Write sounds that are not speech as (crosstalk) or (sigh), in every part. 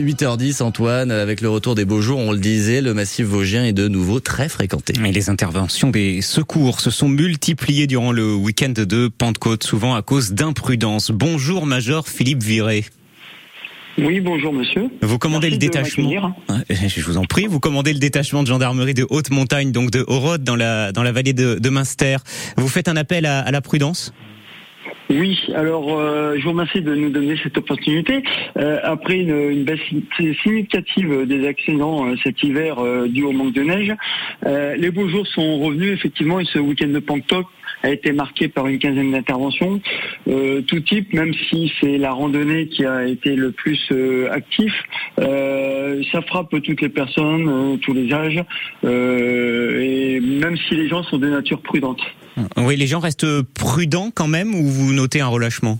8h10 Antoine, avec le retour des beaux jours, on le disait, le massif vosgien est de nouveau très fréquenté. Et les interventions des secours se sont multipliées durant le week-end de Pentecôte, souvent à cause d'imprudence. Bonjour Major Philippe Viré. Oui, bonjour monsieur. Vous commandez Merci le détachement. (laughs) Je vous en prie. Vous commandez le détachement de gendarmerie de haute montagne, donc de Horod, dans la dans la vallée de, de Münster. Vous faites un appel à, à la prudence? Oui, alors euh, je vous remercie de nous donner cette opportunité. Euh, après une, baisse significative des accidents euh, cet hiver euh, dû au manque de neige, les beaux jours sont revenus effectivement et ce week-end de Pentecôte a été marqué par une quinzaine d'interventions, euh, tout type, même si c'est la randonnée qui a été le plus euh, actif. Euh, ça frappe toutes les personnes, euh, tous les âges, euh, et même si les gens sont de nature prudente. Oui, les gens restent prudents quand même ou vous notez un relâchement?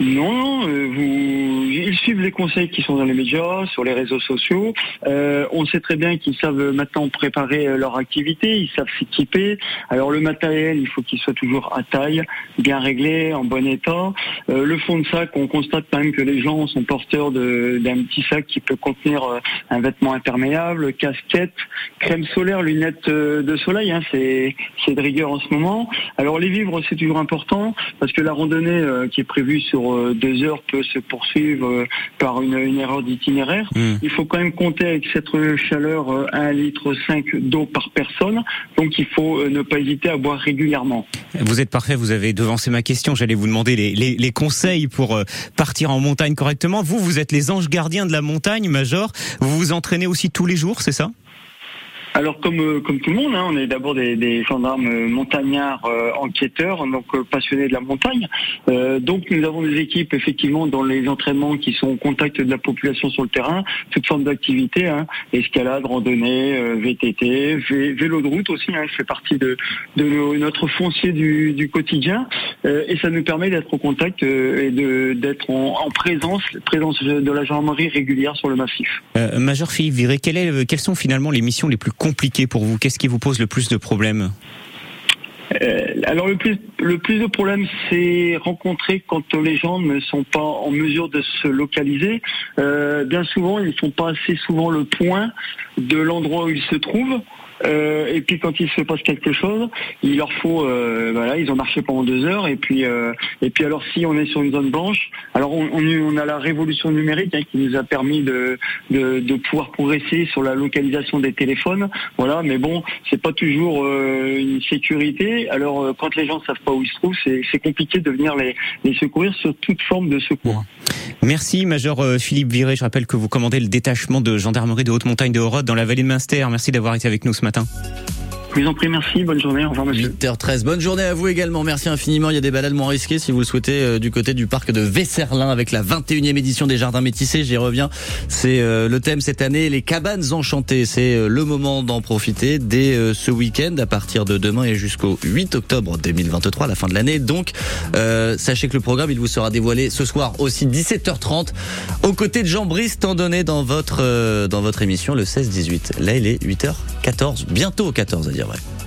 Non, euh, vous, ils suivent les conseils qui sont dans les médias, sur les réseaux sociaux. Euh, on sait très bien qu'ils savent maintenant préparer euh, leur activité, ils savent s'équiper. Alors le matériel, il faut qu'il soit toujours à taille, bien réglé, en bon état. Euh, le fond de sac, on constate quand même que les gens sont porteurs d'un petit sac qui peut contenir euh, un vêtement imperméable, casquette, crème solaire, lunettes de soleil. Hein, c'est de rigueur en ce moment. Alors les vivres, c'est toujours important parce que la randonnée qui est prévue sur euh, deux heures peut se poursuivre euh, par une, une erreur d'itinéraire. Hmm. Il faut quand même compter avec cette chaleur euh, 1 litre 5 d'eau par personne. Donc il faut ne pas hésiter à boire régulièrement. Vous êtes parfait, vous avez devancé ma question. J'allais vous demander les, les, les conseils pour partir en montagne correctement. Vous, vous êtes les anges gardiens de la montagne, Major. Vous vous entraînez aussi tous les jours, c'est ça? Alors comme euh, comme tout le monde, hein, on est d'abord des, des gendarmes euh, montagnards euh, enquêteurs, donc euh, passionnés de la montagne. Euh, donc nous avons des équipes effectivement dans les entraînements qui sont au contact de la population sur le terrain, toutes formes d'activités, hein, escalade, randonnée, euh, VTT, vé- vélo de route aussi, hein, fait partie de, de nos- notre foncier du, du quotidien, et ça nous permet d'être au contact et de d'être en, en présence, présence de la gendarmerie régulière sur le massif. Major Philippe Viré, quelle est, euh, quelles sont finalement les missions les plus compliquées pour vous Qu'est-ce qui vous pose le plus de problèmes Euh, alors le plus le plus de problèmes c'est rencontrer quand les gens ne sont pas en mesure de se localiser. Euh, bien souvent ils ne font pas assez souvent le point de l'endroit où ils se trouvent. Euh, et puis quand il se passe quelque chose, il leur faut euh, voilà ils ont marché pendant deux heures et puis euh, et puis alors si on est sur une zone blanche, alors on, on, a la révolution numérique hein, qui nous a permis de, de de pouvoir progresser sur la localisation des téléphones, voilà. Mais bon c'est pas toujours euh, une sécurité. Alors euh, quand les gens savent pas où ils se trouvent, c'est c'est compliqué de venir les les secourir sur toute forme de secours. Merci, Major euh, Philippe Viré. Je rappelle que vous commandez le détachement de gendarmerie de haute montagne de Horod dans la vallée de Münster. Merci d'avoir été avec nous ce matin. Je vous en prie, merci, bonne journée, au revoir monsieur. 8h13, bonne journée à vous également, merci infiniment. Il y a des balades moins risquées si vous le souhaitez euh, du côté du parc de Vesserlin avec la 21e édition des Jardins Métissés. J'y reviens, c'est euh, le thème cette année, les cabanes enchantées. C'est euh, le moment d'en profiter dès ce week-end à partir de demain et jusqu'au 8 octobre 2023, la fin de l'année. Donc, sachez que le programme, il vous sera dévoilé ce soir aussi 17h30 aux côtés de Jean Brice, tant donné dans votre, dans votre émission le 16-18. Là, il est 8h14, bientôt 14 à dire Skillet.